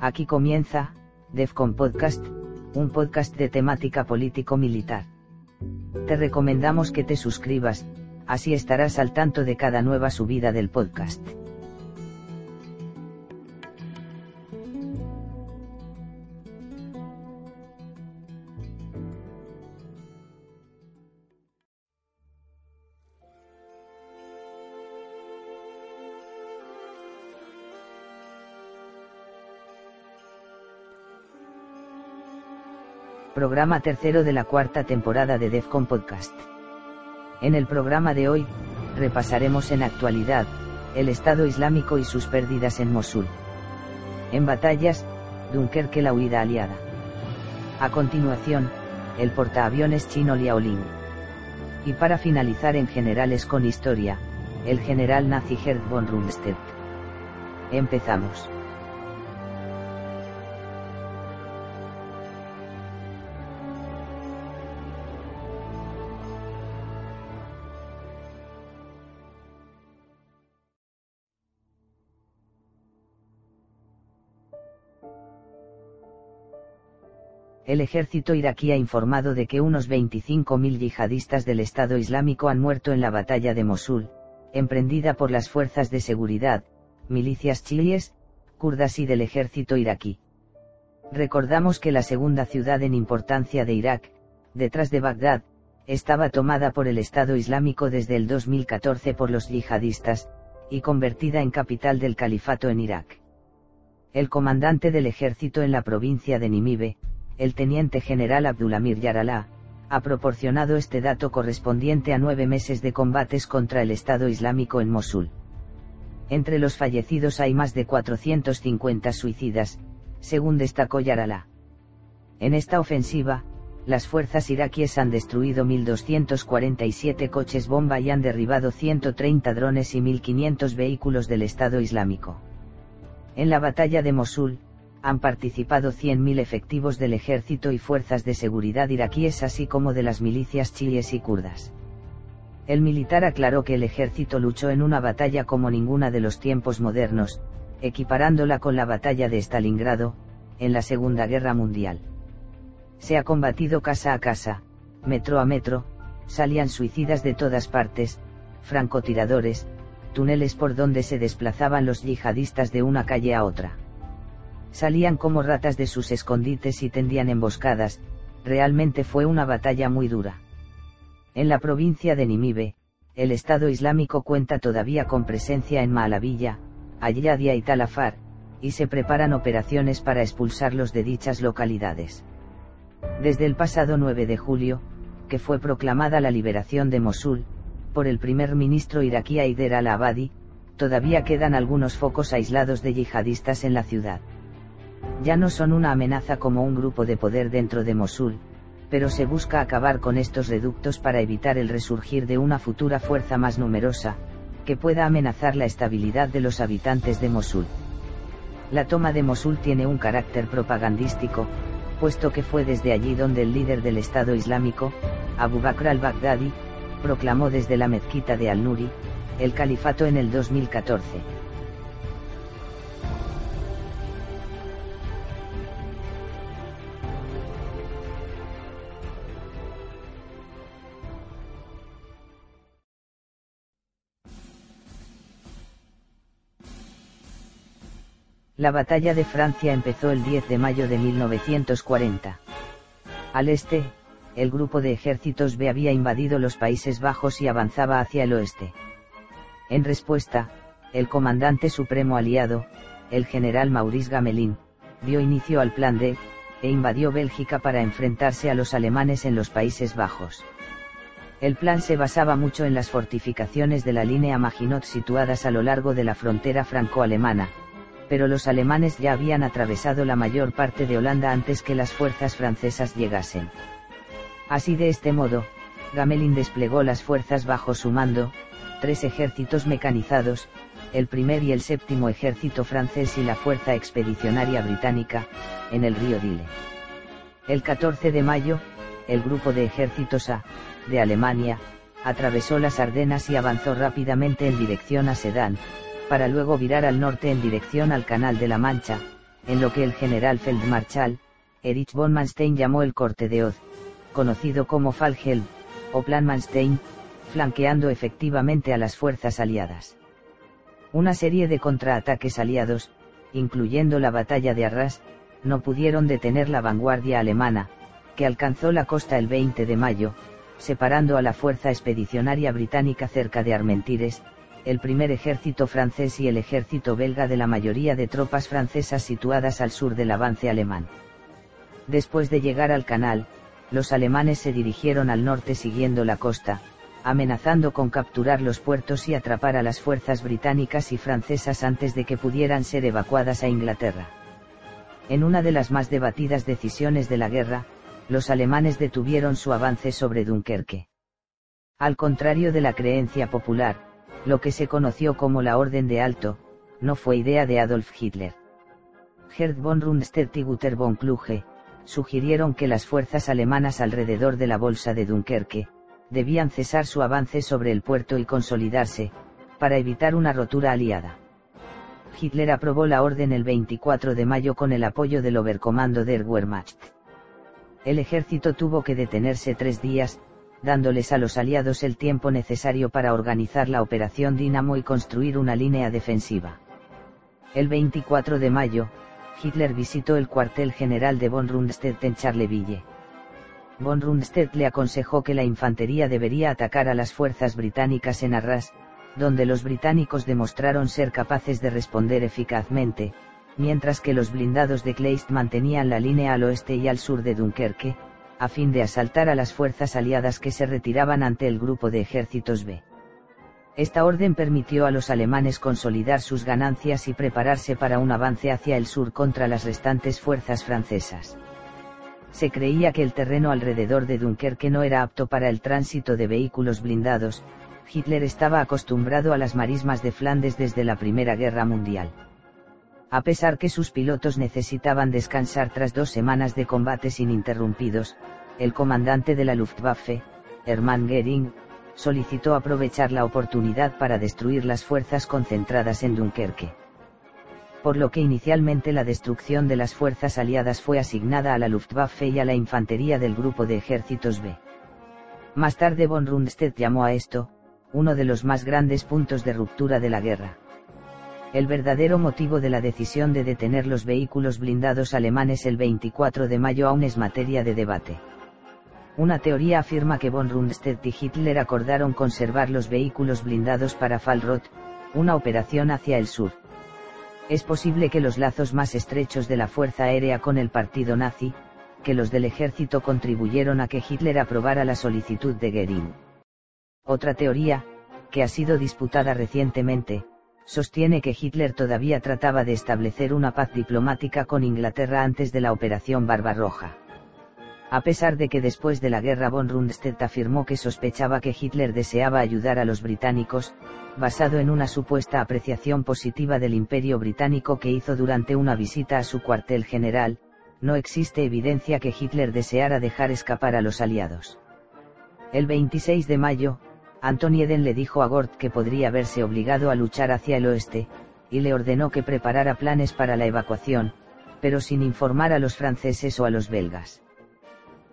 Aquí comienza, DEFCON Podcast, un podcast de temática político-militar. Te recomendamos que te suscribas, así estarás al tanto de cada nueva subida del podcast. Programa tercero de la cuarta temporada de DEFCON Podcast. En el programa de hoy, repasaremos en actualidad, el Estado Islámico y sus pérdidas en Mosul. En batallas, Dunkerque la huida aliada. A continuación, el portaaviones chino Liaoling. Y para finalizar en generales con historia, el general nazi Gerd von Rundstedt. Empezamos. El ejército iraquí ha informado de que unos 25.000 yihadistas del Estado Islámico han muerto en la batalla de Mosul, emprendida por las fuerzas de seguridad, milicias chiíes, kurdas y del ejército iraquí. Recordamos que la segunda ciudad en importancia de Irak, detrás de Bagdad, estaba tomada por el Estado Islámico desde el 2014 por los yihadistas, y convertida en capital del califato en Irak. El comandante del ejército en la provincia de Nimibe, el teniente general Abdulamir Yaralá, ha proporcionado este dato correspondiente a nueve meses de combates contra el Estado Islámico en Mosul. Entre los fallecidos hay más de 450 suicidas, según destacó Yaralá. En esta ofensiva, las fuerzas iraquíes han destruido 1.247 coches bomba y han derribado 130 drones y 1.500 vehículos del Estado Islámico. En la batalla de Mosul, han participado 100.000 efectivos del ejército y fuerzas de seguridad iraquíes así como de las milicias chiíes y kurdas. El militar aclaró que el ejército luchó en una batalla como ninguna de los tiempos modernos, equiparándola con la batalla de Stalingrado, en la Segunda Guerra Mundial. Se ha combatido casa a casa, metro a metro, salían suicidas de todas partes, francotiradores, túneles por donde se desplazaban los yihadistas de una calle a otra salían como ratas de sus escondites y tendían emboscadas, realmente fue una batalla muy dura. En la provincia de Nimibe, el Estado Islámico cuenta todavía con presencia en Maalavilla, Ayadia y Talafar, y se preparan operaciones para expulsarlos de dichas localidades. Desde el pasado 9 de julio, que fue proclamada la liberación de Mosul, por el primer ministro iraquí Haider al-Abadi, todavía quedan algunos focos aislados de yihadistas en la ciudad ya no son una amenaza como un grupo de poder dentro de Mosul, pero se busca acabar con estos reductos para evitar el resurgir de una futura fuerza más numerosa, que pueda amenazar la estabilidad de los habitantes de Mosul. La toma de Mosul tiene un carácter propagandístico, puesto que fue desde allí donde el líder del Estado Islámico, Abu Bakr al-Baghdadi, proclamó desde la mezquita de Al-Nuri, el califato en el 2014. La batalla de Francia empezó el 10 de mayo de 1940. Al este, el grupo de ejércitos B había invadido los Países Bajos y avanzaba hacia el oeste. En respuesta, el comandante supremo aliado, el general Maurice Gamelin, dio inicio al plan D, e invadió Bélgica para enfrentarse a los alemanes en los Países Bajos. El plan se basaba mucho en las fortificaciones de la línea Maginot situadas a lo largo de la frontera franco-alemana, pero los alemanes ya habían atravesado la mayor parte de Holanda antes que las fuerzas francesas llegasen. Así de este modo, Gamelin desplegó las fuerzas bajo su mando, tres ejércitos mecanizados, el primer y el séptimo ejército francés y la fuerza expedicionaria británica, en el río Dile. El 14 de mayo, el grupo de ejércitos A, de Alemania, atravesó las Ardenas y avanzó rápidamente en dirección a Sedán, para luego virar al norte en dirección al Canal de la Mancha, en lo que el general Feldmarschall, Erich von Manstein llamó el Corte de Oz, conocido como Fallhelm, o Plan Manstein, flanqueando efectivamente a las fuerzas aliadas. Una serie de contraataques aliados, incluyendo la batalla de Arras, no pudieron detener la vanguardia alemana, que alcanzó la costa el 20 de mayo, separando a la fuerza expedicionaria británica cerca de Armentires, el primer ejército francés y el ejército belga de la mayoría de tropas francesas situadas al sur del avance alemán. Después de llegar al canal, los alemanes se dirigieron al norte siguiendo la costa, amenazando con capturar los puertos y atrapar a las fuerzas británicas y francesas antes de que pudieran ser evacuadas a Inglaterra. En una de las más debatidas decisiones de la guerra, los alemanes detuvieron su avance sobre Dunkerque. Al contrario de la creencia popular, lo que se conoció como la Orden de Alto, no fue idea de Adolf Hitler. Gerd von Rundstedt y Guter von Kluge, sugirieron que las fuerzas alemanas alrededor de la bolsa de Dunkerque, debían cesar su avance sobre el puerto y consolidarse, para evitar una rotura aliada. Hitler aprobó la orden el 24 de mayo con el apoyo del Oberkommando der Wehrmacht. El ejército tuvo que detenerse tres días, dándoles a los aliados el tiempo necesario para organizar la operación Dinamo y construir una línea defensiva. El 24 de mayo, Hitler visitó el cuartel general de von Rundstedt en Charleville. Von Rundstedt le aconsejó que la infantería debería atacar a las fuerzas británicas en Arras, donde los británicos demostraron ser capaces de responder eficazmente, mientras que los blindados de Kleist mantenían la línea al oeste y al sur de Dunkerque, a fin de asaltar a las fuerzas aliadas que se retiraban ante el grupo de ejércitos B. Esta orden permitió a los alemanes consolidar sus ganancias y prepararse para un avance hacia el sur contra las restantes fuerzas francesas. Se creía que el terreno alrededor de Dunkerque no era apto para el tránsito de vehículos blindados, Hitler estaba acostumbrado a las marismas de Flandes desde la Primera Guerra Mundial. A pesar que sus pilotos necesitaban descansar tras dos semanas de combates ininterrumpidos, el comandante de la Luftwaffe, Hermann Göring, solicitó aprovechar la oportunidad para destruir las fuerzas concentradas en Dunkerque. Por lo que inicialmente la destrucción de las fuerzas aliadas fue asignada a la Luftwaffe y a la infantería del grupo de ejércitos B. Más tarde von Rundstedt llamó a esto, uno de los más grandes puntos de ruptura de la guerra. El verdadero motivo de la decisión de detener los vehículos blindados alemanes el 24 de mayo aún es materia de debate. Una teoría afirma que von Rundstedt y Hitler acordaron conservar los vehículos blindados para Fallroth, una operación hacia el sur. Es posible que los lazos más estrechos de la Fuerza Aérea con el partido nazi, que los del ejército contribuyeron a que Hitler aprobara la solicitud de Goering. Otra teoría, que ha sido disputada recientemente, sostiene que Hitler todavía trataba de establecer una paz diplomática con Inglaterra antes de la Operación Barbarroja. A pesar de que después de la guerra von Rundstedt afirmó que sospechaba que Hitler deseaba ayudar a los británicos, basado en una supuesta apreciación positiva del imperio británico que hizo durante una visita a su cuartel general, no existe evidencia que Hitler deseara dejar escapar a los aliados. El 26 de mayo, Anton Eden le dijo a Gort que podría verse obligado a luchar hacia el oeste, y le ordenó que preparara planes para la evacuación, pero sin informar a los franceses o a los belgas.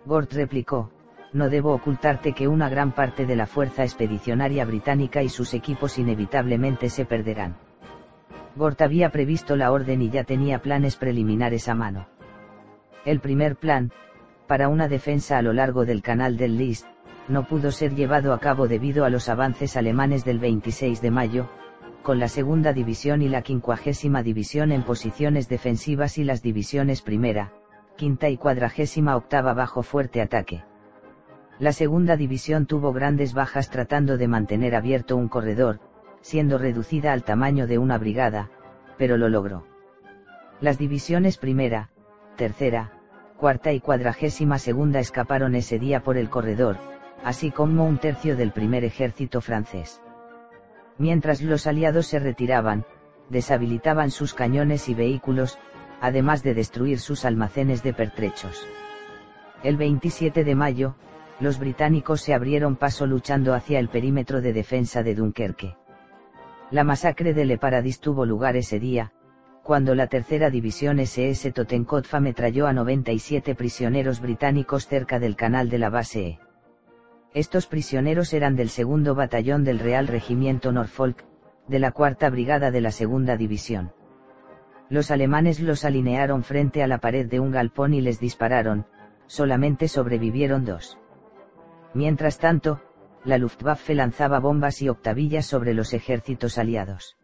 Gort replicó, no debo ocultarte que una gran parte de la fuerza expedicionaria británica y sus equipos inevitablemente se perderán. Gort había previsto la orden y ya tenía planes preliminares a mano. El primer plan, para una defensa a lo largo del canal del Lys, no pudo ser llevado a cabo debido a los avances alemanes del 26 de mayo, con la segunda división y la quincuagésima división en posiciones defensivas y las divisiones primera, quinta y cuadragésima octava bajo fuerte ataque. La segunda división tuvo grandes bajas tratando de mantener abierto un corredor, siendo reducida al tamaño de una brigada, pero lo logró. Las divisiones primera, tercera, cuarta y cuadragésima segunda escaparon ese día por el corredor, así como un tercio del primer ejército francés. Mientras los aliados se retiraban, deshabilitaban sus cañones y vehículos, además de destruir sus almacenes de pertrechos. El 27 de mayo, los británicos se abrieron paso luchando hacia el perímetro de defensa de Dunkerque. La masacre de Le Paradis tuvo lugar ese día, cuando la tercera división SS Totenkopf ametralló a 97 prisioneros británicos cerca del canal de la base E. Estos prisioneros eran del segundo batallón del Real Regimiento Norfolk, de la cuarta brigada de la segunda división. Los alemanes los alinearon frente a la pared de un galpón y les dispararon, solamente sobrevivieron dos. Mientras tanto, la Luftwaffe lanzaba bombas y octavillas sobre los ejércitos aliados.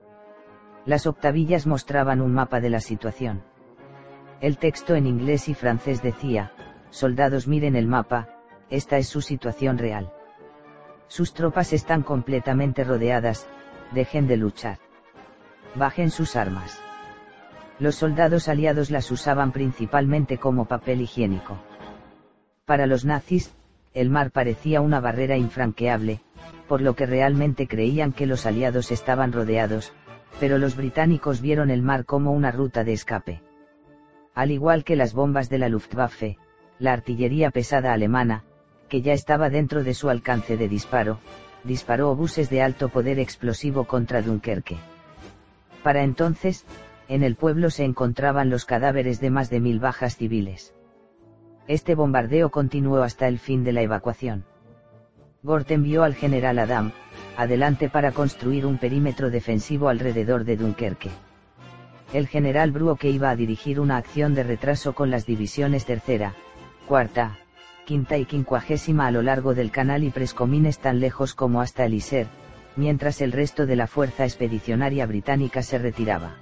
Las octavillas mostraban un mapa de la situación. El texto en inglés y francés decía, soldados miren el mapa, esta es su situación real. Sus tropas están completamente rodeadas, dejen de luchar. Bajen sus armas. Los soldados aliados las usaban principalmente como papel higiénico. Para los nazis, el mar parecía una barrera infranqueable, por lo que realmente creían que los aliados estaban rodeados, pero los británicos vieron el mar como una ruta de escape. Al igual que las bombas de la Luftwaffe, la artillería pesada alemana, que ya estaba dentro de su alcance de disparo, disparó obuses de alto poder explosivo contra Dunkerque. Para entonces, en el pueblo se encontraban los cadáveres de más de mil bajas civiles. Este bombardeo continuó hasta el fin de la evacuación. Gort envió al general Adam, adelante para construir un perímetro defensivo alrededor de Dunkerque. El general que iba a dirigir una acción de retraso con las divisiones tercera, cuarta, quinta y quincuagésima a lo largo del canal y Prescomines tan lejos como hasta el Iser, mientras el resto de la fuerza expedicionaria británica se retiraba.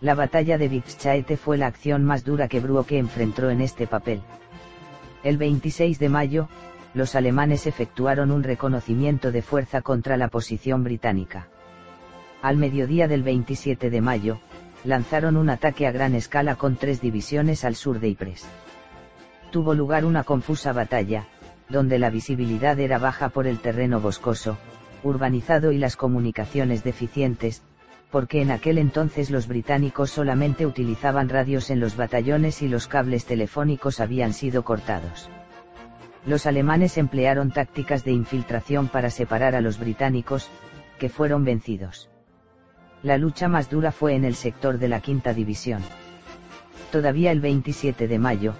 La batalla de Vixchaete fue la acción más dura que Bruoke enfrentó en este papel. El 26 de mayo, los alemanes efectuaron un reconocimiento de fuerza contra la posición británica. Al mediodía del 27 de mayo, lanzaron un ataque a gran escala con tres divisiones al sur de Ypres tuvo lugar una confusa batalla, donde la visibilidad era baja por el terreno boscoso, urbanizado y las comunicaciones deficientes, porque en aquel entonces los británicos solamente utilizaban radios en los batallones y los cables telefónicos habían sido cortados. Los alemanes emplearon tácticas de infiltración para separar a los británicos, que fueron vencidos. La lucha más dura fue en el sector de la quinta división. Todavía el 27 de mayo,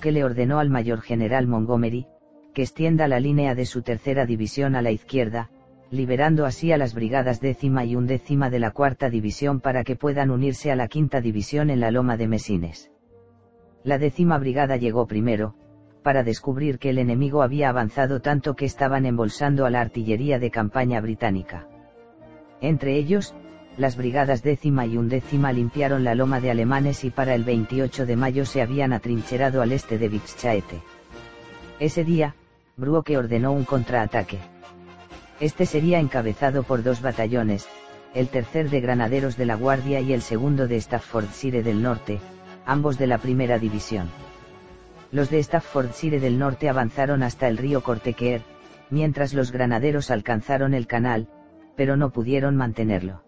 que le ordenó al mayor general Montgomery, que extienda la línea de su tercera división a la izquierda, liberando así a las brigadas décima y undécima de la cuarta división para que puedan unirse a la quinta división en la loma de Mesines. La décima brigada llegó primero, para descubrir que el enemigo había avanzado tanto que estaban embolsando a la artillería de campaña británica. Entre ellos, las brigadas décima y undécima limpiaron la loma de alemanes y para el 28 de mayo se habían atrincherado al este de Vixchaete. Ese día, Bruoke ordenó un contraataque. Este sería encabezado por dos batallones, el tercer de granaderos de la Guardia y el segundo de Staffordshire del Norte, ambos de la primera división. Los de Staffordshire del Norte avanzaron hasta el río Cortequer, mientras los granaderos alcanzaron el canal, pero no pudieron mantenerlo.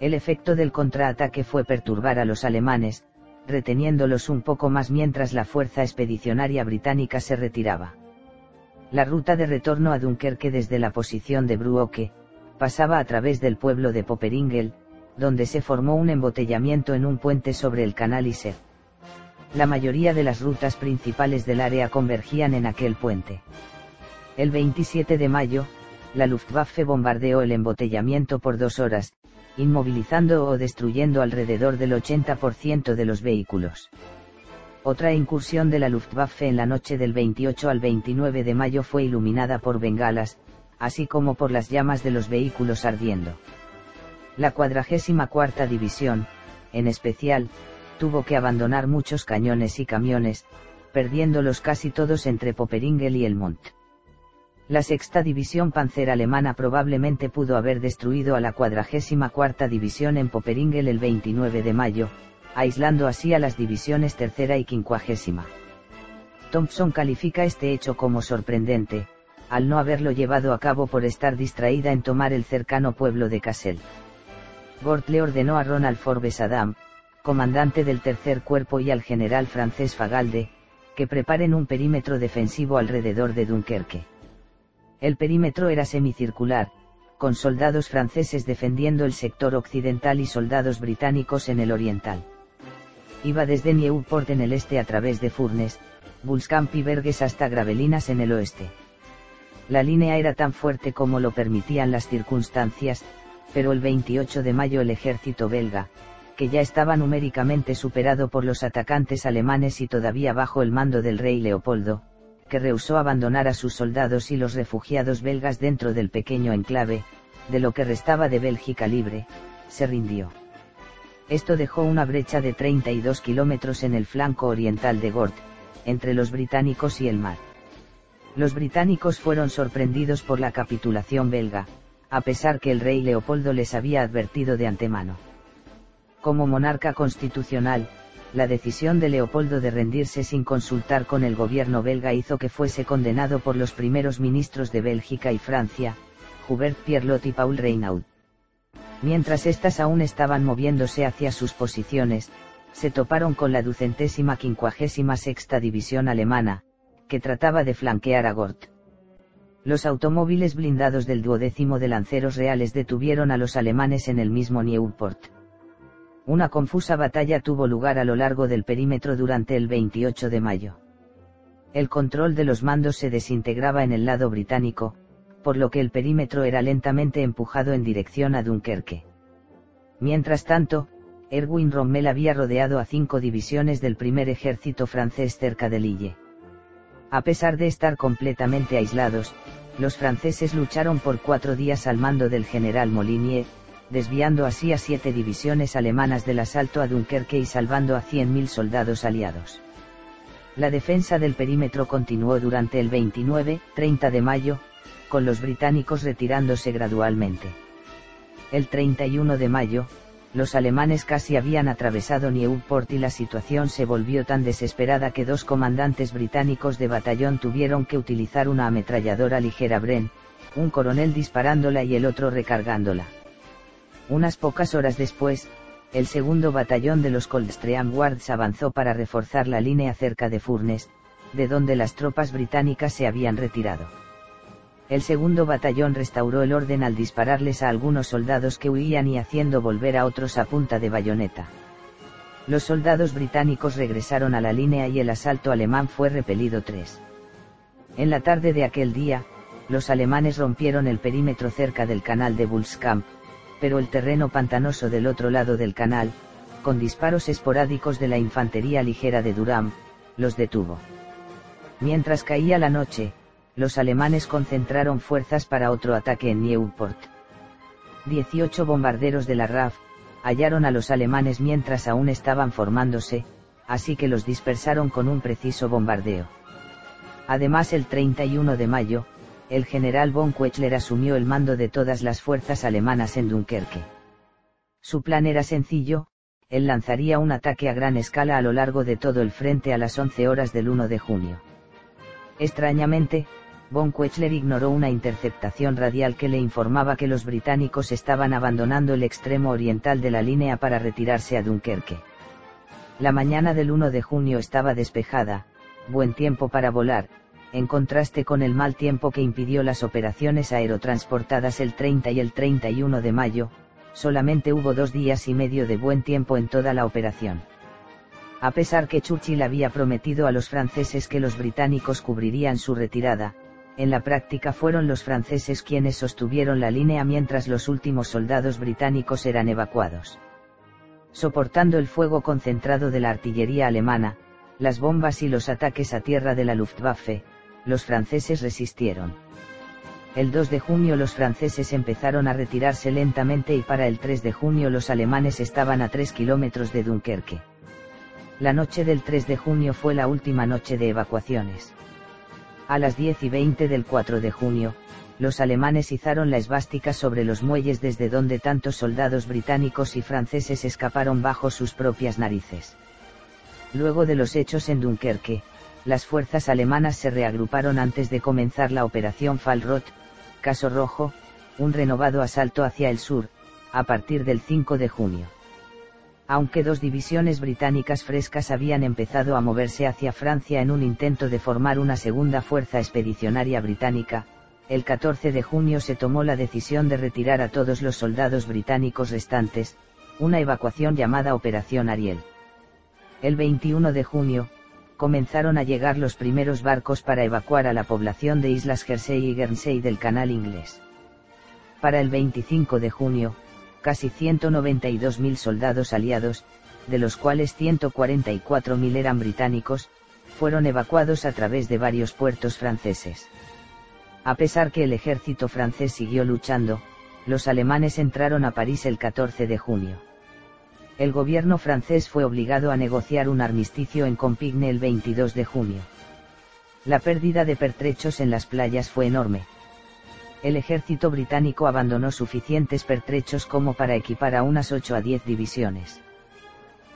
El efecto del contraataque fue perturbar a los alemanes, reteniéndolos un poco más mientras la fuerza expedicionaria británica se retiraba. La ruta de retorno a Dunkerque desde la posición de Bruoke, pasaba a través del pueblo de Poperingel, donde se formó un embotellamiento en un puente sobre el canal Iser. La mayoría de las rutas principales del área convergían en aquel puente. El 27 de mayo, la Luftwaffe bombardeó el embotellamiento por dos horas, inmovilizando o destruyendo alrededor del 80% de los vehículos. Otra incursión de la Luftwaffe en la noche del 28 al 29 de mayo fue iluminada por bengalas, así como por las llamas de los vehículos ardiendo. La 44 División, en especial, tuvo que abandonar muchos cañones y camiones, perdiéndolos casi todos entre Poperingel y Elmont. La sexta división panzer alemana probablemente pudo haber destruido a la 44 división en Poperingel el 29 de mayo, aislando así a las divisiones tercera y quincuagésima. Thompson califica este hecho como sorprendente, al no haberlo llevado a cabo por estar distraída en tomar el cercano pueblo de Cassel. Gort le ordenó a Ronald Forbes Adam, comandante del tercer cuerpo y al general francés Fagalde, que preparen un perímetro defensivo alrededor de Dunkerque. El perímetro era semicircular, con soldados franceses defendiendo el sector occidental y soldados británicos en el oriental. Iba desde Nieuport en el este a través de Furnes, Bulskamp y Berges hasta Gravelinas en el oeste. La línea era tan fuerte como lo permitían las circunstancias, pero el 28 de mayo el ejército belga, que ya estaba numéricamente superado por los atacantes alemanes y todavía bajo el mando del rey Leopoldo, que rehusó abandonar a sus soldados y los refugiados belgas dentro del pequeño enclave, de lo que restaba de Bélgica libre, se rindió. Esto dejó una brecha de 32 kilómetros en el flanco oriental de Gort, entre los británicos y el mar. Los británicos fueron sorprendidos por la capitulación belga, a pesar que el rey Leopoldo les había advertido de antemano. Como monarca constitucional, la decisión de Leopoldo de rendirse sin consultar con el gobierno belga hizo que fuese condenado por los primeros ministros de Bélgica y Francia, Hubert Pierlot y Paul Reynaud. Mientras éstas aún estaban moviéndose hacia sus posiciones, se toparon con la ducentésima quincuagésima sexta división alemana, que trataba de flanquear a Gort. Los automóviles blindados del duodécimo de lanceros reales detuvieron a los alemanes en el mismo Nieuport. Una confusa batalla tuvo lugar a lo largo del perímetro durante el 28 de mayo. El control de los mandos se desintegraba en el lado británico, por lo que el perímetro era lentamente empujado en dirección a Dunkerque. Mientras tanto, Erwin Rommel había rodeado a cinco divisiones del primer ejército francés cerca de Lille. A pesar de estar completamente aislados, los franceses lucharon por cuatro días al mando del general Molinier, desviando así a siete divisiones alemanas del asalto a Dunkerque y salvando a 100.000 soldados aliados. La defensa del perímetro continuó durante el 29-30 de mayo, con los británicos retirándose gradualmente. El 31 de mayo, los alemanes casi habían atravesado Nieuport y la situación se volvió tan desesperada que dos comandantes británicos de batallón tuvieron que utilizar una ametralladora ligera Bren, un coronel disparándola y el otro recargándola. Unas pocas horas después, el segundo batallón de los Coldstream Guards avanzó para reforzar la línea cerca de Furnes, de donde las tropas británicas se habían retirado el segundo batallón restauró el orden al dispararles a algunos soldados que huían y haciendo volver a otros a punta de bayoneta. Los soldados británicos regresaron a la línea y el asalto alemán fue repelido tres. En la tarde de aquel día, los alemanes rompieron el perímetro cerca del canal de Bulskamp, pero el terreno pantanoso del otro lado del canal, con disparos esporádicos de la infantería ligera de Durham, los detuvo. Mientras caía la noche, los alemanes concentraron fuerzas para otro ataque en Nieuport. 18 bombarderos de la RAF, hallaron a los alemanes mientras aún estaban formándose, así que los dispersaron con un preciso bombardeo. Además el 31 de mayo, el general von Quechler asumió el mando de todas las fuerzas alemanas en Dunkerque. Su plan era sencillo, él lanzaría un ataque a gran escala a lo largo de todo el frente a las 11 horas del 1 de junio. Extrañamente, von Quechler ignoró una interceptación radial que le informaba que los británicos estaban abandonando el extremo oriental de la línea para retirarse a Dunkerque. La mañana del 1 de junio estaba despejada, buen tiempo para volar, en contraste con el mal tiempo que impidió las operaciones aerotransportadas el 30 y el 31 de mayo, solamente hubo dos días y medio de buen tiempo en toda la operación. A pesar que Churchill había prometido a los franceses que los británicos cubrirían su retirada, en la práctica fueron los franceses quienes sostuvieron la línea mientras los últimos soldados británicos eran evacuados. Soportando el fuego concentrado de la artillería alemana, las bombas y los ataques a tierra de la Luftwaffe, los franceses resistieron. El 2 de junio los franceses empezaron a retirarse lentamente y para el 3 de junio los alemanes estaban a 3 kilómetros de Dunkerque. La noche del 3 de junio fue la última noche de evacuaciones. A las 10 y 20 del 4 de junio, los alemanes izaron la esvástica sobre los muelles desde donde tantos soldados británicos y franceses escaparon bajo sus propias narices. Luego de los hechos en Dunkerque, las fuerzas alemanas se reagruparon antes de comenzar la operación Fallrot, Caso Rojo, un renovado asalto hacia el sur, a partir del 5 de junio. Aunque dos divisiones británicas frescas habían empezado a moverse hacia Francia en un intento de formar una segunda fuerza expedicionaria británica, el 14 de junio se tomó la decisión de retirar a todos los soldados británicos restantes, una evacuación llamada Operación Ariel. El 21 de junio, comenzaron a llegar los primeros barcos para evacuar a la población de Islas Jersey y Guernsey del canal inglés. Para el 25 de junio, casi 192.000 soldados aliados, de los cuales 144.000 eran británicos, fueron evacuados a través de varios puertos franceses. A pesar que el ejército francés siguió luchando, los alemanes entraron a París el 14 de junio. El gobierno francés fue obligado a negociar un armisticio en Compigne el 22 de junio. La pérdida de pertrechos en las playas fue enorme. El ejército británico abandonó suficientes pertrechos como para equipar a unas 8 a 10 divisiones.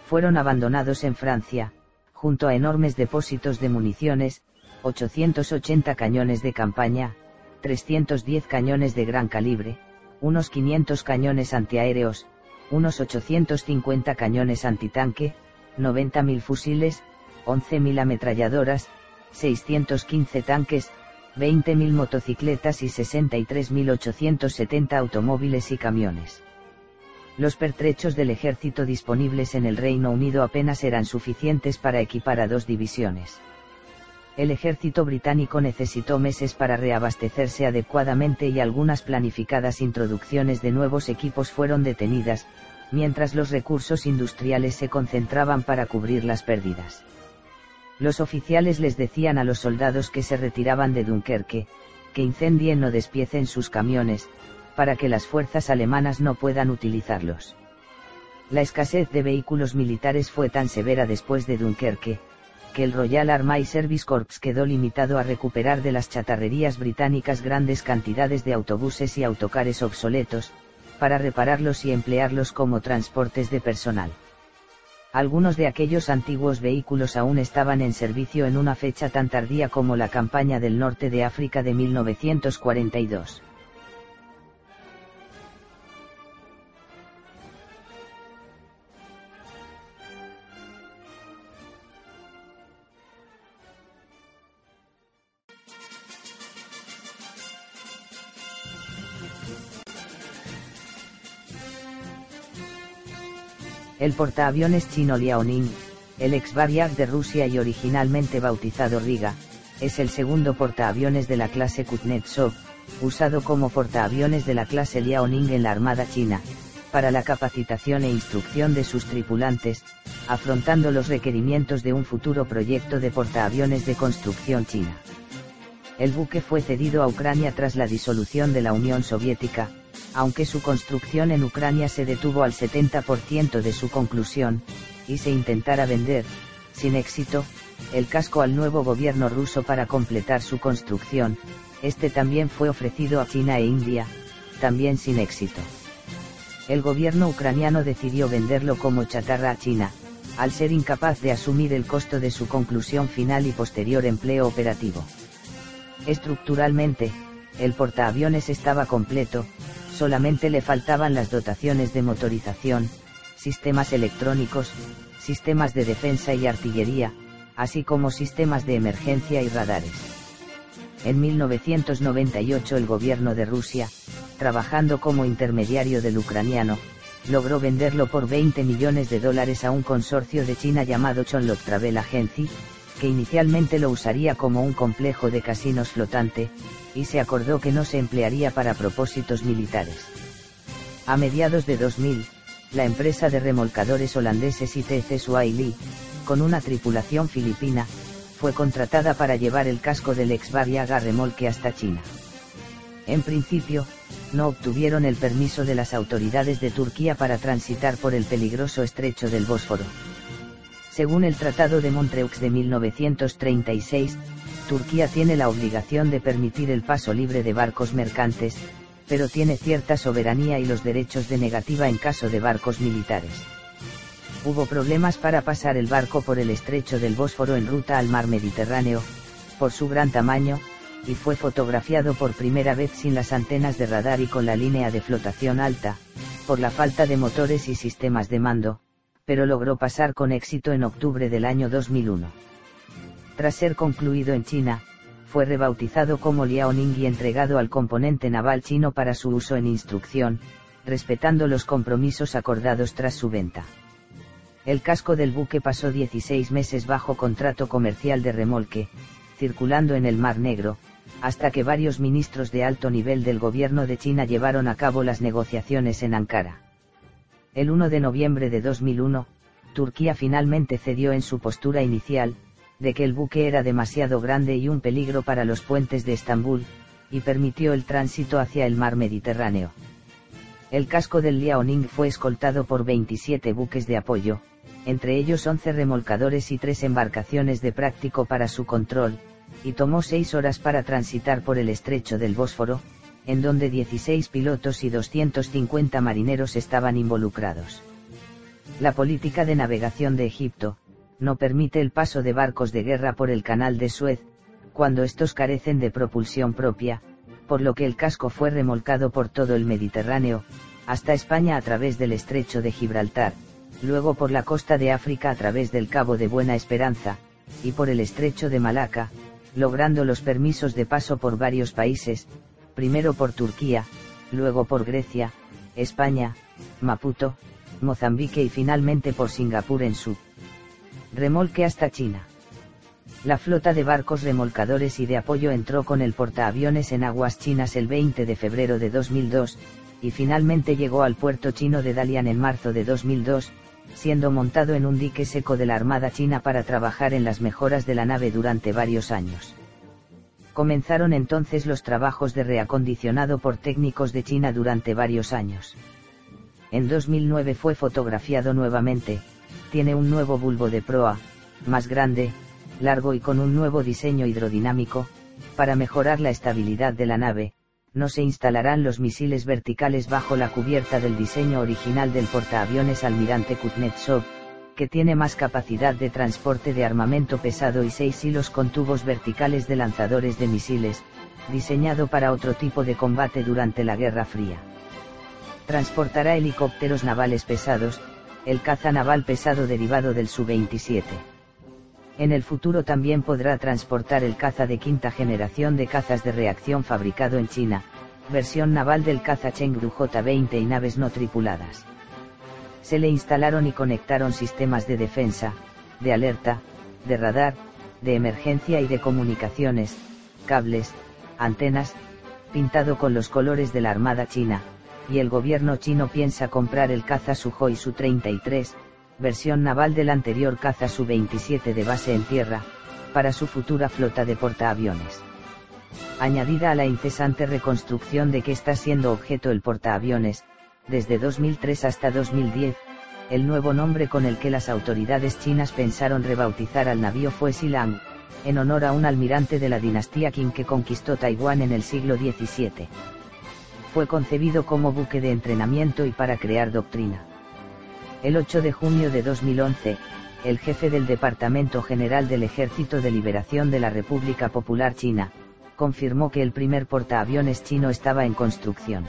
Fueron abandonados en Francia, junto a enormes depósitos de municiones, 880 cañones de campaña, 310 cañones de gran calibre, unos 500 cañones antiaéreos, unos 850 cañones antitanque, 90.000 fusiles, 11.000 ametralladoras, 615 tanques, 20.000 motocicletas y 63.870 automóviles y camiones. Los pertrechos del ejército disponibles en el Reino Unido apenas eran suficientes para equipar a dos divisiones el ejército británico necesitó meses para reabastecerse adecuadamente y algunas planificadas introducciones de nuevos equipos fueron detenidas, mientras los recursos industriales se concentraban para cubrir las pérdidas. Los oficiales les decían a los soldados que se retiraban de Dunkerque, que incendien o despiecen sus camiones, para que las fuerzas alemanas no puedan utilizarlos. La escasez de vehículos militares fue tan severa después de Dunkerque, que el Royal Army Service Corps quedó limitado a recuperar de las chatarrerías británicas grandes cantidades de autobuses y autocares obsoletos, para repararlos y emplearlos como transportes de personal. Algunos de aquellos antiguos vehículos aún estaban en servicio en una fecha tan tardía como la campaña del norte de África de 1942. El portaaviones chino Liaoning, el ex Variag de Rusia y originalmente bautizado Riga, es el segundo portaaviones de la clase Kuznetsov, usado como portaaviones de la clase Liaoning en la Armada China, para la capacitación e instrucción de sus tripulantes, afrontando los requerimientos de un futuro proyecto de portaaviones de construcción china. El buque fue cedido a Ucrania tras la disolución de la Unión Soviética, aunque su construcción en Ucrania se detuvo al 70% de su conclusión, y se intentara vender, sin éxito, el casco al nuevo gobierno ruso para completar su construcción, este también fue ofrecido a China e India, también sin éxito. El gobierno ucraniano decidió venderlo como chatarra a China, al ser incapaz de asumir el costo de su conclusión final y posterior empleo operativo. Estructuralmente, el portaaviones estaba completo, solamente le faltaban las dotaciones de motorización, sistemas electrónicos, sistemas de defensa y artillería, así como sistemas de emergencia y radares. En 1998 el gobierno de Rusia, trabajando como intermediario del ucraniano, logró venderlo por 20 millones de dólares a un consorcio de China llamado Chonlot Travel Agency, que inicialmente lo usaría como un complejo de casinos flotante, y se acordó que no se emplearía para propósitos militares. A mediados de 2000, la empresa de remolcadores holandeses ITC Swahili, con una tripulación filipina, fue contratada para llevar el casco del ex Variaga remolque hasta China. En principio, no obtuvieron el permiso de las autoridades de Turquía para transitar por el peligroso estrecho del Bósforo. Según el Tratado de Montreux de 1936, Turquía tiene la obligación de permitir el paso libre de barcos mercantes, pero tiene cierta soberanía y los derechos de negativa en caso de barcos militares. Hubo problemas para pasar el barco por el estrecho del Bósforo en ruta al mar Mediterráneo, por su gran tamaño, y fue fotografiado por primera vez sin las antenas de radar y con la línea de flotación alta, por la falta de motores y sistemas de mando, pero logró pasar con éxito en octubre del año 2001. Tras ser concluido en China, fue rebautizado como Liaoning y entregado al componente naval chino para su uso en instrucción, respetando los compromisos acordados tras su venta. El casco del buque pasó 16 meses bajo contrato comercial de remolque, circulando en el Mar Negro, hasta que varios ministros de alto nivel del gobierno de China llevaron a cabo las negociaciones en Ankara. El 1 de noviembre de 2001, Turquía finalmente cedió en su postura inicial, de que el buque era demasiado grande y un peligro para los puentes de Estambul, y permitió el tránsito hacia el mar Mediterráneo. El casco del Liaoning fue escoltado por 27 buques de apoyo, entre ellos 11 remolcadores y 3 embarcaciones de práctico para su control, y tomó 6 horas para transitar por el estrecho del Bósforo, en donde 16 pilotos y 250 marineros estaban involucrados. La política de navegación de Egipto, no permite el paso de barcos de guerra por el canal de Suez, cuando estos carecen de propulsión propia, por lo que el casco fue remolcado por todo el Mediterráneo, hasta España a través del estrecho de Gibraltar, luego por la costa de África a través del Cabo de Buena Esperanza, y por el estrecho de Malaca, logrando los permisos de paso por varios países, primero por Turquía, luego por Grecia, España, Maputo, Mozambique y finalmente por Singapur en su remolque hasta China. La flota de barcos remolcadores y de apoyo entró con el portaaviones en aguas chinas el 20 de febrero de 2002, y finalmente llegó al puerto chino de Dalian en marzo de 2002, siendo montado en un dique seco de la Armada China para trabajar en las mejoras de la nave durante varios años. Comenzaron entonces los trabajos de reacondicionado por técnicos de China durante varios años. En 2009 fue fotografiado nuevamente, tiene un nuevo bulbo de proa, más grande, largo y con un nuevo diseño hidrodinámico, para mejorar la estabilidad de la nave, no se instalarán los misiles verticales bajo la cubierta del diseño original del portaaviones Almirante Kuznetsov, que tiene más capacidad de transporte de armamento pesado y seis hilos con tubos verticales de lanzadores de misiles, diseñado para otro tipo de combate durante la Guerra Fría. Transportará helicópteros navales pesados, el caza naval pesado derivado del Su-27. En el futuro también podrá transportar el caza de quinta generación de cazas de reacción fabricado en China, versión naval del caza Chengdu J-20 y naves no tripuladas. Se le instalaron y conectaron sistemas de defensa, de alerta, de radar, de emergencia y de comunicaciones, cables, antenas, pintado con los colores de la Armada China, y el gobierno chino piensa comprar el caza Suhoi Su-33, versión naval del anterior caza Su-27 de base en tierra, para su futura flota de portaaviones. Añadida a la incesante reconstrucción de que está siendo objeto el portaaviones, desde 2003 hasta 2010, el nuevo nombre con el que las autoridades chinas pensaron rebautizar al navío fue Silang, en honor a un almirante de la dinastía Qing que conquistó Taiwán en el siglo XVII. Fue concebido como buque de entrenamiento y para crear doctrina. El 8 de junio de 2011, el jefe del Departamento General del Ejército de Liberación de la República Popular China, confirmó que el primer portaaviones chino estaba en construcción.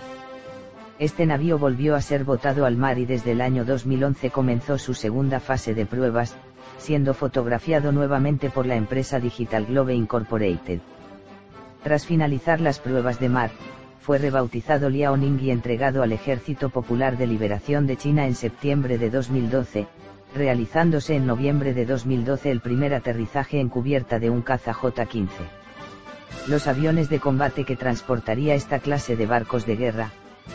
Este navío volvió a ser botado al mar y desde el año 2011 comenzó su segunda fase de pruebas, siendo fotografiado nuevamente por la empresa Digital Globe Incorporated. Tras finalizar las pruebas de mar, fue rebautizado Liaoning y entregado al Ejército Popular de Liberación de China en septiembre de 2012, realizándose en noviembre de 2012 el primer aterrizaje en cubierta de un caza J-15. Los aviones de combate que transportaría esta clase de barcos de guerra,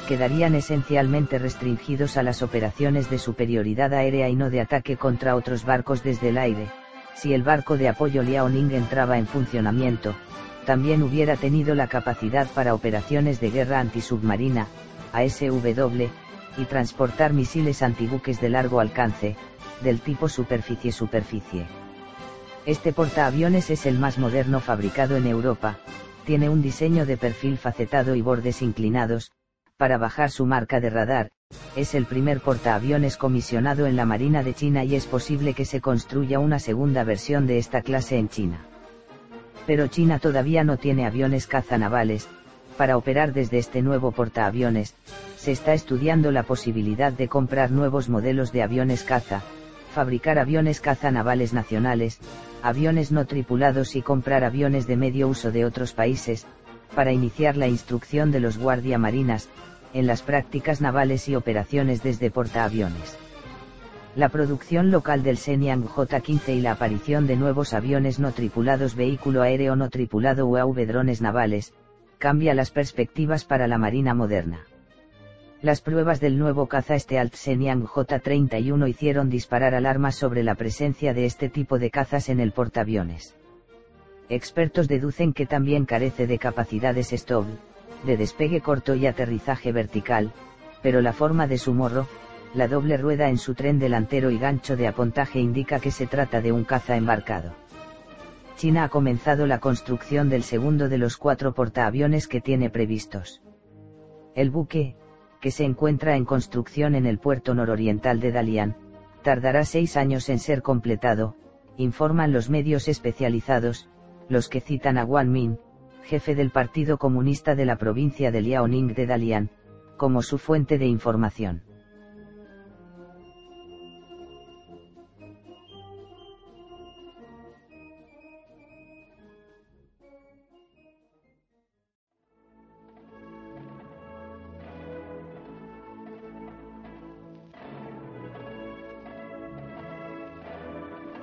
quedarían esencialmente restringidos a las operaciones de superioridad aérea y no de ataque contra otros barcos desde el aire, si el barco de apoyo Liaoning entraba en funcionamiento, también hubiera tenido la capacidad para operaciones de guerra antisubmarina, ASW, y transportar misiles antibuques de largo alcance, del tipo superficie-superficie. Este portaaviones es el más moderno fabricado en Europa, tiene un diseño de perfil facetado y bordes inclinados, para bajar su marca de radar, es el primer portaaviones comisionado en la Marina de China y es posible que se construya una segunda versión de esta clase en China. Pero China todavía no tiene aviones caza navales, Para operar desde este nuevo portaaviones, se está estudiando la posibilidad de comprar nuevos modelos de aviones caza, fabricar aviones caza navales nacionales, aviones no tripulados y comprar aviones de medio uso de otros países, para iniciar la instrucción de los guardia marinas, en las prácticas navales y operaciones desde portaaviones. La producción local del Shenyang J-15 y la aparición de nuevos aviones no tripulados vehículo aéreo no tripulado UAV drones navales, cambia las perspectivas para la Marina moderna. Las pruebas del nuevo caza Stealth Shenyang J-31 hicieron disparar alarmas sobre la presencia de este tipo de cazas en el portaaviones. Expertos deducen que también carece de capacidades STOV, de despegue corto y aterrizaje vertical, pero la forma de su morro, la doble rueda en su tren delantero y gancho de apontaje indica que se trata de un caza embarcado. China ha comenzado la construcción del segundo de los cuatro portaaviones que tiene previstos. El buque, que se encuentra en construcción en el puerto nororiental de Dalian, tardará seis años en ser completado, informan los medios especializados, los que citan a Wang Min, jefe del Partido Comunista de la provincia de Liaoning de Dalian, como su fuente de información.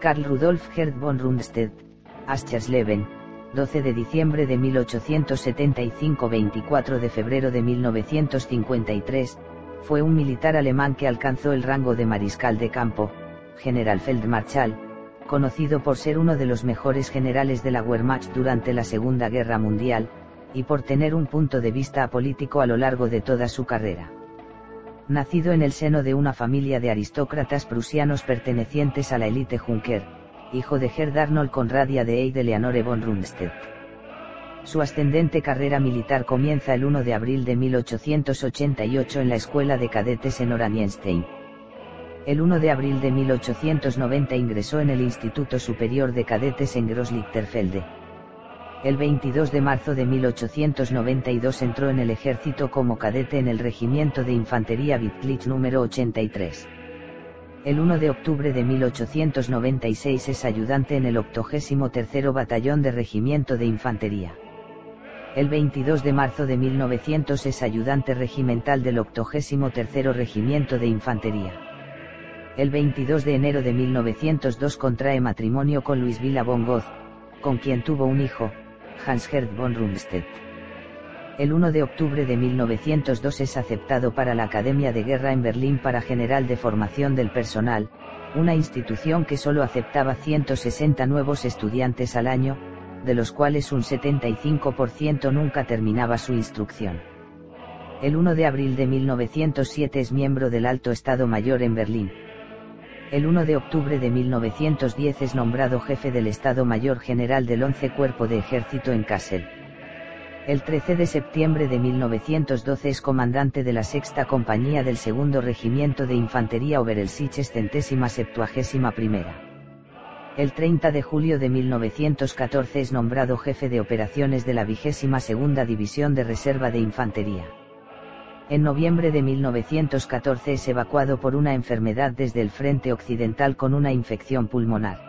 Karl Rudolf Gerd von Rundstedt, Aschersleben, 12 de diciembre de 1875-24 de febrero de 1953, fue un militar alemán que alcanzó el rango de mariscal de campo, general Feldmarschall, conocido por ser uno de los mejores generales de la Wehrmacht durante la Segunda Guerra Mundial, y por tener un punto de vista apolítico a lo largo de toda su carrera. Nacido en el seno de una familia de aristócratas prusianos pertenecientes a la élite Junker, hijo de Gerd Arnold Conradia de Eide Leonore von Rundstedt. Su ascendente carrera militar comienza el 1 de abril de 1888 en la escuela de cadetes en Oranienstein. El 1 de abril de 1890 ingresó en el Instituto Superior de Cadetes en Grosslichterfelde el 22 de marzo de 1892 entró en el ejército como cadete en el Regimiento de Infantería Wittlich número 83. El 1 de octubre de 1896 es ayudante en el 83 Batallón de Regimiento de Infantería. El 22 de marzo de 1900 es ayudante regimental del 83 Regimiento de Infantería. El 22 de enero de 1902 contrae matrimonio con Luis Villa von con quien tuvo un hijo, Hans-Gerd von Rundstedt. El 1 de octubre de 1902 es aceptado para la Academia de Guerra en Berlín para General de Formación del Personal, una institución que solo aceptaba 160 nuevos estudiantes al año, de los cuales un 75% nunca terminaba su instrucción. El 1 de abril de 1907 es miembro del Alto Estado Mayor en Berlín. El 1 de octubre de 1910 es nombrado jefe del Estado Mayor General del 11 Cuerpo de Ejército en Kassel. El 13 de septiembre de 1912 es comandante de la sexta compañía del segundo regimiento de infantería Oberelsiches centésima septuagésima primera. El 30 de julio de 1914 es nombrado jefe de operaciones de la vigésima segunda división de reserva de infantería. En noviembre de 1914 es evacuado por una enfermedad desde el frente occidental con una infección pulmonar.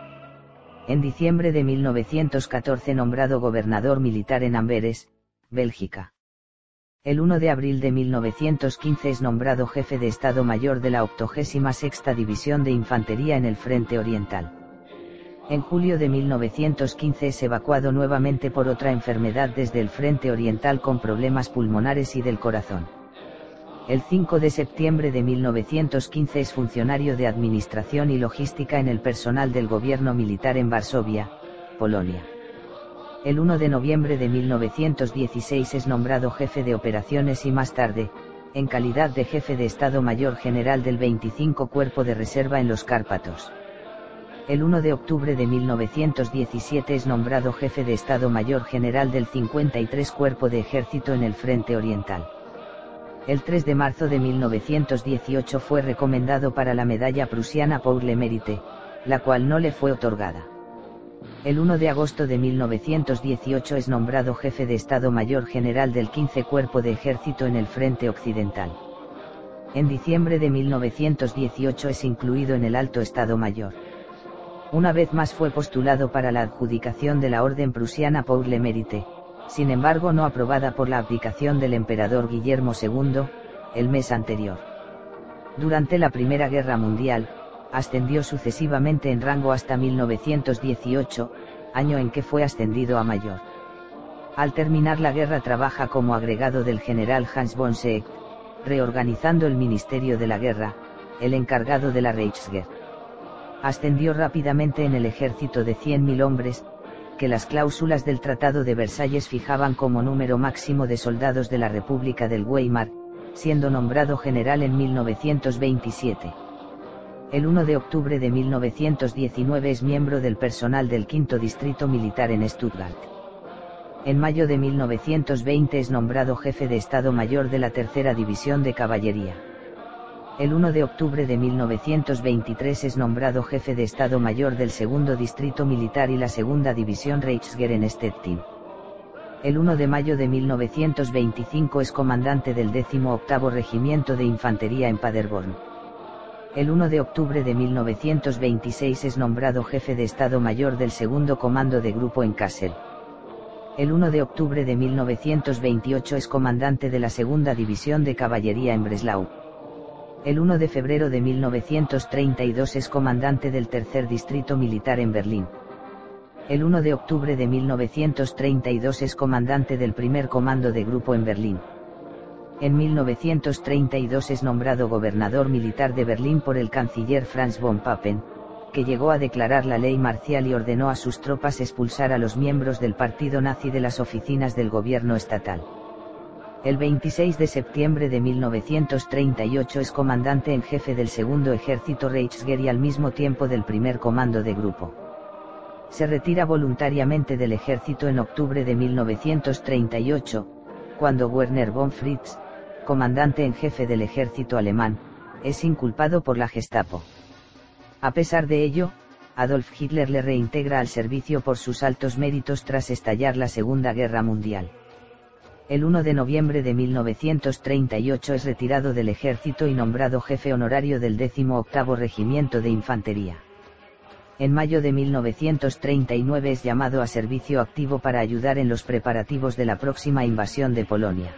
En diciembre de 1914 nombrado gobernador militar en Amberes, Bélgica. El 1 de abril de 1915 es nombrado jefe de Estado Mayor de la 86 División de Infantería en el Frente Oriental. En julio de 1915 es evacuado nuevamente por otra enfermedad desde el Frente Oriental con problemas pulmonares y del corazón. El 5 de septiembre de 1915 es funcionario de Administración y Logística en el personal del gobierno militar en Varsovia, Polonia. El 1 de noviembre de 1916 es nombrado jefe de operaciones y más tarde, en calidad de jefe de Estado Mayor General del 25 Cuerpo de Reserva en los Cárpatos. El 1 de octubre de 1917 es nombrado jefe de Estado Mayor General del 53 Cuerpo de Ejército en el Frente Oriental el 3 de marzo de 1918 fue recomendado para la medalla prusiana Pour le Mérite, la cual no le fue otorgada. El 1 de agosto de 1918 es nombrado jefe de Estado Mayor General del 15 Cuerpo de Ejército en el Frente Occidental. En diciembre de 1918 es incluido en el Alto Estado Mayor. Una vez más fue postulado para la adjudicación de la Orden Prusiana pour le Mérite, sin embargo no aprobada por la abdicación del emperador Guillermo II, el mes anterior. Durante la Primera Guerra Mundial, ascendió sucesivamente en rango hasta 1918, año en que fue ascendido a mayor. Al terminar la guerra trabaja como agregado del general Hans von Seeckt, reorganizando el Ministerio de la Guerra, el encargado de la Reichswehr. Ascendió rápidamente en el ejército de 100.000 hombres, que las cláusulas del Tratado de Versalles fijaban como número máximo de soldados de la República del Weimar, siendo nombrado general en 1927. El 1 de octubre de 1919 es miembro del personal del Quinto Distrito Militar en Stuttgart. En mayo de 1920 es nombrado jefe de Estado Mayor de la Tercera División de Caballería. El 1 de octubre de 1923 es nombrado jefe de Estado Mayor del Segundo Distrito Militar y la Segunda División Reichswehr en Stettin. El 1 de mayo de 1925 es comandante del 18 Regimiento de Infantería en Paderborn. El 1 de octubre de 1926 es nombrado jefe de Estado Mayor del Segundo Comando de Grupo en Kassel. El 1 de octubre de 1928 es comandante de la Segunda División de Caballería en Breslau. El 1 de febrero de 1932 es comandante del Tercer Distrito Militar en Berlín. El 1 de octubre de 1932 es comandante del primer comando de grupo en Berlín. En 1932 es nombrado gobernador militar de Berlín por el canciller Franz von Papen, que llegó a declarar la ley marcial y ordenó a sus tropas expulsar a los miembros del partido nazi de las oficinas del gobierno estatal. El 26 de septiembre de 1938 es comandante en jefe del segundo ejército Reichswehr y al mismo tiempo del primer comando de grupo. Se retira voluntariamente del ejército en octubre de 1938, cuando Werner von Fritz, comandante en jefe del ejército alemán, es inculpado por la Gestapo. A pesar de ello, Adolf Hitler le reintegra al servicio por sus altos méritos tras estallar la Segunda Guerra Mundial. El 1 de noviembre de 1938 es retirado del ejército y nombrado jefe honorario del 18 Regimiento de Infantería. En mayo de 1939 es llamado a servicio activo para ayudar en los preparativos de la próxima invasión de Polonia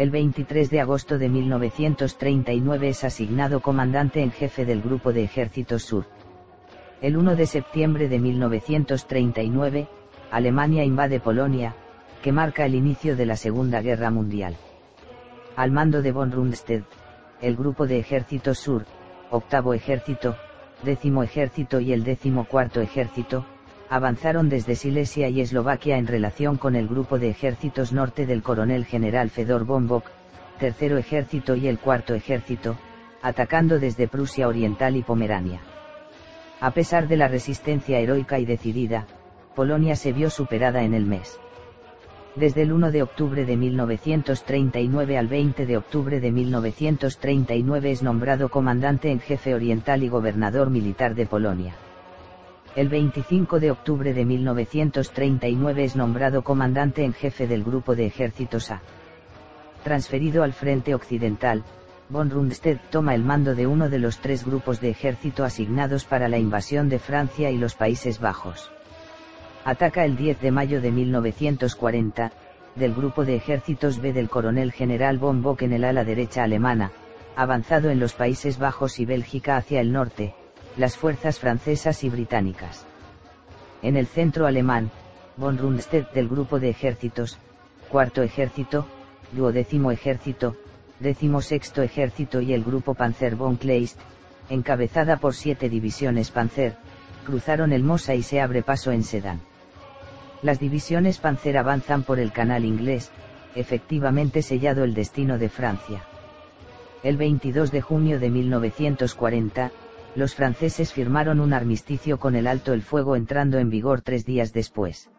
el 23 de agosto de 1939 es asignado comandante en jefe del Grupo de Ejércitos Sur. El 1 de septiembre de 1939, Alemania invade Polonia, que marca el inicio de la Segunda Guerra Mundial. Al mando de von Rundstedt, el Grupo de Ejércitos Sur, Octavo Ejército, Décimo Ejército y el Décimo Cuarto Ejército, avanzaron desde Silesia y Eslovaquia en relación con el grupo de ejércitos norte del coronel general Fedor von Bock, tercero ejército y el cuarto ejército, atacando desde Prusia Oriental y Pomerania. A pesar de la resistencia heroica y decidida, Polonia se vio superada en el mes. Desde el 1 de octubre de 1939 al 20 de octubre de 1939 es nombrado comandante en jefe oriental y gobernador militar de Polonia. El 25 de octubre de 1939 es nombrado comandante en jefe del grupo de ejércitos A. Transferido al frente occidental, von Rundstedt toma el mando de uno de los tres grupos de ejército asignados para la invasión de Francia y los Países Bajos. Ataca el 10 de mayo de 1940, del grupo de ejércitos B del coronel general von Bock en el ala derecha alemana, avanzado en los Países Bajos y Bélgica hacia el norte, las fuerzas francesas y británicas. En el centro alemán, von Rundstedt del grupo de ejércitos, cuarto ejército, duodécimo ejército, décimo sexto ejército y el grupo Panzer von Kleist, encabezada por siete divisiones Panzer, cruzaron el Mosa y se abre paso en Sedan. Las divisiones Panzer avanzan por el canal inglés, efectivamente sellado el destino de Francia. El 22 de junio de 1940, los franceses firmaron un armisticio con el alto el fuego entrando en vigor tres días después.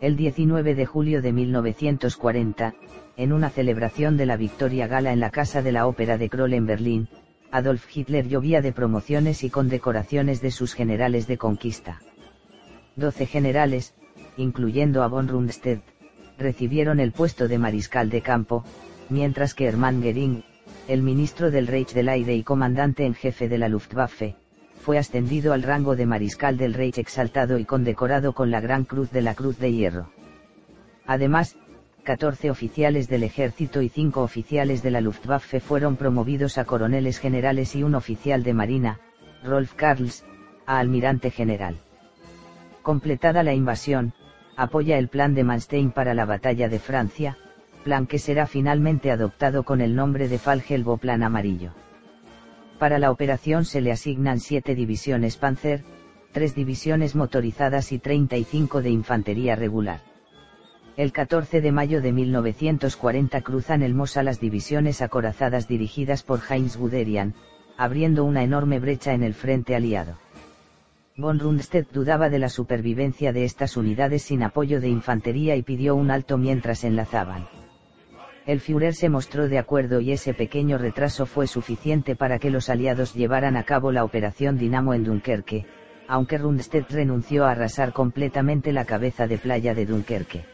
El 19 de julio de 1940, en una celebración de la victoria gala en la Casa de la Ópera de Kroll en Berlín, Adolf Hitler llovía de promociones y condecoraciones de sus generales de conquista. Doce generales, incluyendo a von Rundstedt, recibieron el puesto de mariscal de campo, mientras que Hermann Göring, el ministro del Reich del Aire y comandante en jefe de la Luftwaffe, fue ascendido al rango de mariscal del Reich exaltado y condecorado con la Gran Cruz de la Cruz de Hierro. Además, 14 oficiales del ejército y 5 oficiales de la Luftwaffe fueron promovidos a coroneles generales y un oficial de marina, Rolf Karls, a almirante general. Completada la invasión, apoya el plan de Manstein para la batalla de Francia, plan que será finalmente adoptado con el nombre de Falgelbo Plan Amarillo. Para la operación se le asignan 7 divisiones Panzer, 3 divisiones motorizadas y 35 de infantería regular. El 14 de mayo de 1940 cruzan el Mosa las divisiones acorazadas dirigidas por Heinz Guderian, abriendo una enorme brecha en el frente aliado. Von Rundstedt dudaba de la supervivencia de estas unidades sin apoyo de infantería y pidió un alto mientras enlazaban. El Führer se mostró de acuerdo y ese pequeño retraso fue suficiente para que los aliados llevaran a cabo la operación Dinamo en Dunkerque, aunque Rundstedt renunció a arrasar completamente la cabeza de playa de Dunkerque.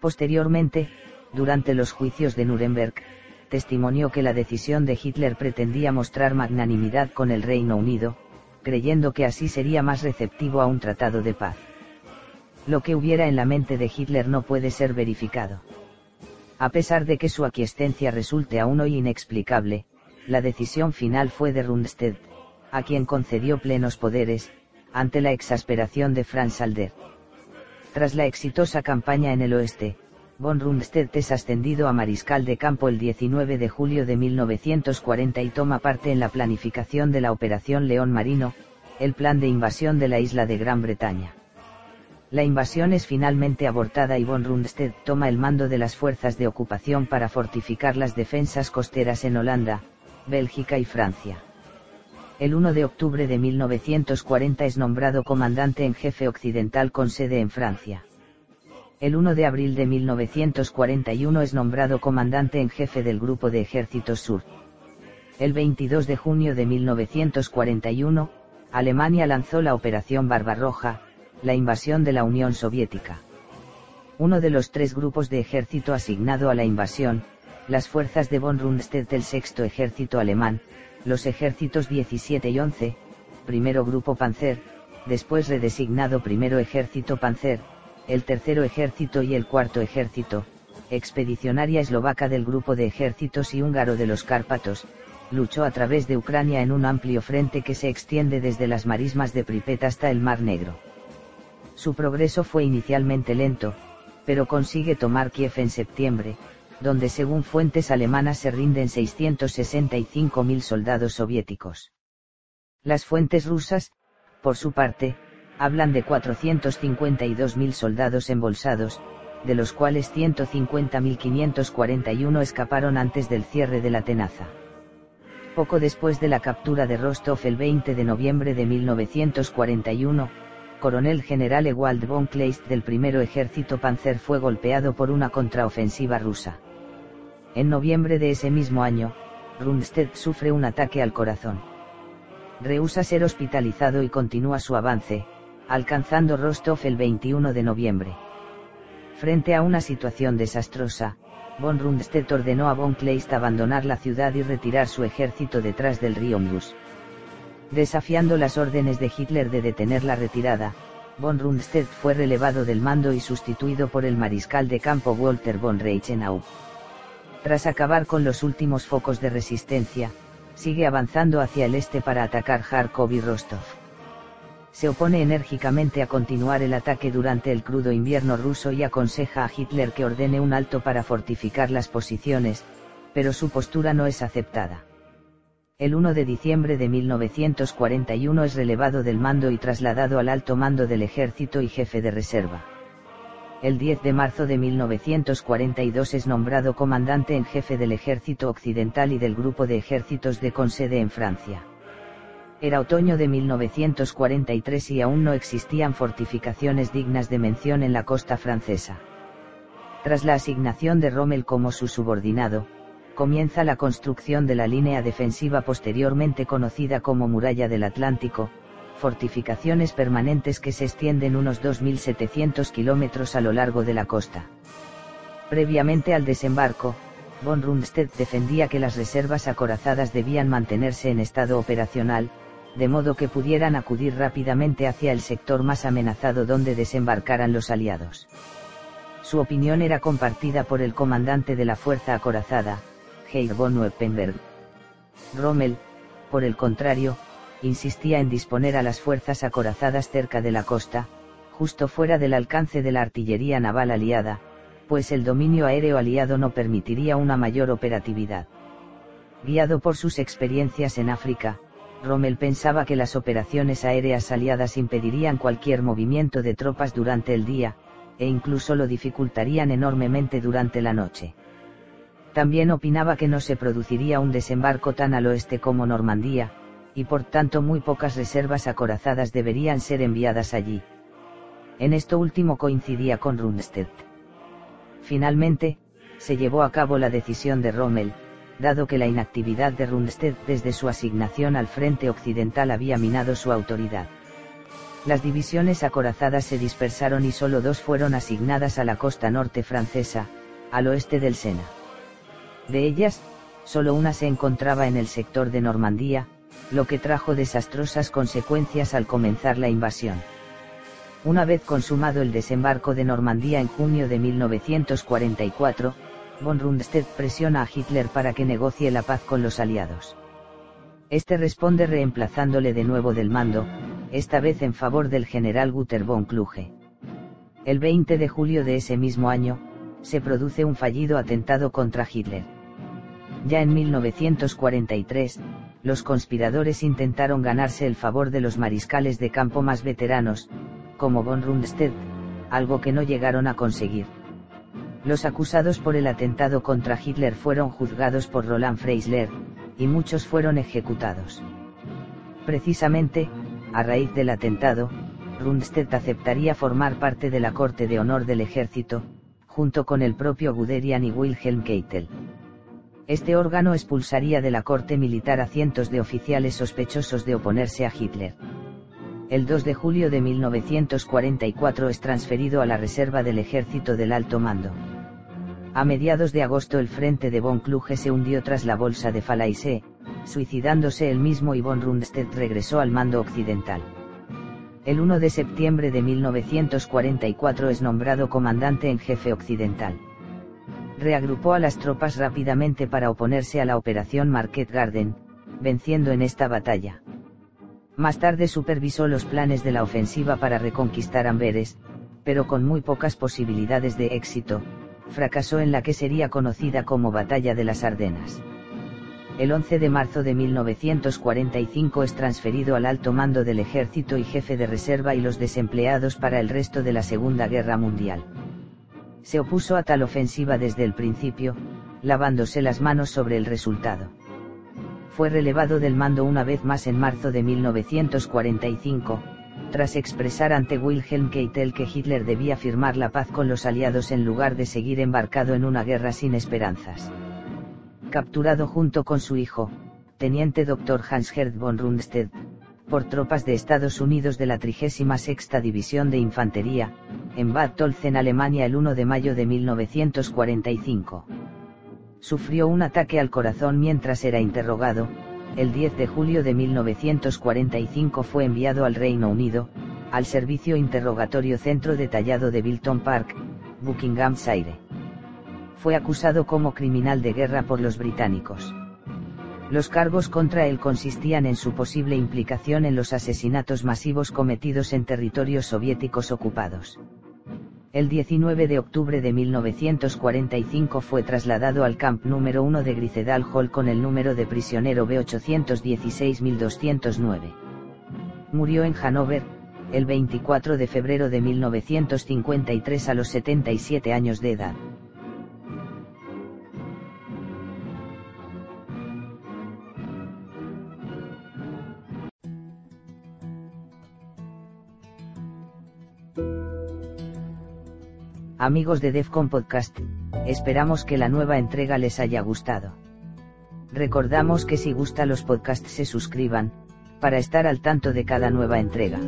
Posteriormente, durante los juicios de Nuremberg, testimonió que la decisión de Hitler pretendía mostrar magnanimidad con el Reino Unido, creyendo que así sería más receptivo a un tratado de paz. Lo que hubiera en la mente de Hitler no puede ser verificado. A pesar de que su aquiescencia resulte aún hoy inexplicable, la decisión final fue de Rundstedt, a quien concedió plenos poderes, ante la exasperación de Franz Alder. Tras la exitosa campaña en el oeste, von Rundstedt es ascendido a mariscal de campo el 19 de julio de 1940 y toma parte en la planificación de la Operación León Marino, el plan de invasión de la isla de Gran Bretaña. La invasión es finalmente abortada y von Rundstedt toma el mando de las fuerzas de ocupación para fortificar las defensas costeras en Holanda, Bélgica y Francia el 1 de octubre de 1940 es nombrado comandante en jefe occidental con sede en Francia. El 1 de abril de 1941 es nombrado comandante en jefe del Grupo de Ejércitos Sur. El 22 de junio de 1941, Alemania lanzó la Operación Barbarroja, la invasión de la Unión Soviética. Uno de los tres grupos de ejército asignado a la invasión, las fuerzas de von Rundstedt del Sexto Ejército Alemán, los ejércitos 17 y 11, primero Grupo Panzer, después redesignado primero Ejército Panzer, el tercero ejército y el cuarto ejército, expedicionaria eslovaca del grupo de ejércitos y húngaro de los Cárpatos, luchó a través de Ucrania en un amplio frente que se extiende desde las marismas de Pripet hasta el Mar Negro. Su progreso fue inicialmente lento, pero consigue tomar Kiev en septiembre, donde según fuentes alemanas se rinden 665.000 soldados soviéticos. Las fuentes rusas, por su parte, hablan de 452.000 soldados embolsados, de los cuales 150.541 escaparon antes del cierre de la tenaza. Poco después de la captura de Rostov el 20 de noviembre de 1941, coronel general Ewald von Kleist del primero ejército Panzer fue golpeado por una contraofensiva rusa. En noviembre de ese mismo año, Rundstedt sufre un ataque al corazón. Rehúsa ser hospitalizado y continúa su avance, alcanzando Rostov el 21 de noviembre. Frente a una situación desastrosa, von Rundstedt ordenó a von Kleist abandonar la ciudad y retirar su ejército detrás del río Mus. Desafiando las órdenes de Hitler de detener la retirada, von Rundstedt fue relevado del mando y sustituido por el mariscal de campo Walter von Reichenau. Tras acabar con los últimos focos de resistencia, sigue avanzando hacia el este para atacar Kharkov y Rostov. Se opone enérgicamente a continuar el ataque durante el crudo invierno ruso y aconseja a Hitler que ordene un alto para fortificar las posiciones, pero su postura no es aceptada. El 1 de diciembre de 1941 es relevado del mando y trasladado al alto mando del ejército y jefe de reserva el 10 de marzo de 1942 es nombrado comandante en jefe del Ejército Occidental y del Grupo de Ejércitos de Consede en Francia. Era otoño de 1943 y aún no existían fortificaciones dignas de mención en la costa francesa. Tras la asignación de Rommel como su subordinado, comienza la construcción de la línea defensiva posteriormente conocida como Muralla del Atlántico, fortificaciones permanentes que se extienden unos 2.700 kilómetros a lo largo de la costa. Previamente al desembarco, von Rundstedt defendía que las reservas acorazadas debían mantenerse en estado operacional, de modo que pudieran acudir rápidamente hacia el sector más amenazado donde desembarcaran los aliados. Su opinión era compartida por el comandante de la fuerza acorazada, Geir von Weppenberg. Rommel, por el contrario, insistía en disponer a las fuerzas acorazadas cerca de la costa, justo fuera del alcance de la artillería naval aliada, pues el dominio aéreo aliado no permitiría una mayor operatividad. Guiado por sus experiencias en África, Rommel pensaba que las operaciones aéreas aliadas impedirían cualquier movimiento de tropas durante el día, e incluso lo dificultarían enormemente durante la noche. También opinaba que no se produciría un desembarco tan al oeste como Normandía, y por tanto muy pocas reservas acorazadas deberían ser enviadas allí. En esto último coincidía con Rundstedt. Finalmente, se llevó a cabo la decisión de Rommel, dado que la inactividad de Rundstedt desde su asignación al frente occidental había minado su autoridad. Las divisiones acorazadas se dispersaron y solo dos fueron asignadas a la costa norte francesa, al oeste del Sena. De ellas, solo una se encontraba en el sector de Normandía, lo que trajo desastrosas consecuencias al comenzar la invasión. Una vez consumado el desembarco de Normandía en junio de 1944, von Rundstedt presiona a Hitler para que negocie la paz con los aliados. Este responde reemplazándole de nuevo del mando, esta vez en favor del general Guter von Kluge. El 20 de julio de ese mismo año, se produce un fallido atentado contra Hitler. Ya en 1943, los conspiradores intentaron ganarse el favor de los mariscales de campo más veteranos, como von Rundstedt, algo que no llegaron a conseguir. Los acusados por el atentado contra Hitler fueron juzgados por Roland Freisler, y muchos fueron ejecutados. Precisamente, a raíz del atentado, Rundstedt aceptaría formar parte de la Corte de Honor del Ejército, junto con el propio Guderian y Wilhelm Keitel. Este órgano expulsaría de la corte militar a cientos de oficiales sospechosos de oponerse a Hitler. El 2 de julio de 1944 es transferido a la reserva del ejército del alto mando. A mediados de agosto el frente de von Kluge se hundió tras la bolsa de Falaise, suicidándose él mismo y von Rundstedt regresó al mando occidental. El 1 de septiembre de 1944 es nombrado comandante en jefe occidental reagrupó a las tropas rápidamente para oponerse a la operación Market Garden, venciendo en esta batalla. Más tarde supervisó los planes de la ofensiva para reconquistar Amberes, pero con muy pocas posibilidades de éxito, fracasó en la que sería conocida como Batalla de las Ardenas. El 11 de marzo de 1945 es transferido al alto mando del ejército y jefe de reserva y los desempleados para el resto de la Segunda Guerra Mundial se opuso a tal ofensiva desde el principio, lavándose las manos sobre el resultado. Fue relevado del mando una vez más en marzo de 1945, tras expresar ante Wilhelm Keitel que Hitler debía firmar la paz con los aliados en lugar de seguir embarcado en una guerra sin esperanzas. Capturado junto con su hijo, teniente Dr. Hans-Gerd von Rundstedt, por tropas de Estados Unidos de la 36 División de Infantería, en Bad Tolzen, Alemania el 1 de mayo de 1945. Sufrió un ataque al corazón mientras era interrogado, el 10 de julio de 1945 fue enviado al Reino Unido, al servicio interrogatorio centro detallado de Bilton Park, Buckinghamshire. Fue acusado como criminal de guerra por los británicos. Los cargos contra él consistían en su posible implicación en los asesinatos masivos cometidos en territorios soviéticos ocupados. El 19 de octubre de 1945 fue trasladado al camp número 1 de Gricedal Hall con el número de prisionero B816209. Murió en Hannover, el 24 de febrero de 1953 a los 77 años de edad. Amigos de Defcon Podcast, esperamos que la nueva entrega les haya gustado. Recordamos que si gusta los podcasts se suscriban, para estar al tanto de cada nueva entrega.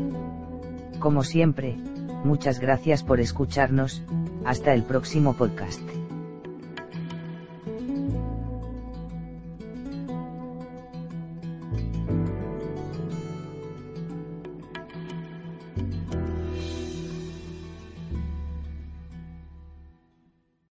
Como siempre, muchas gracias por escucharnos, hasta el próximo podcast.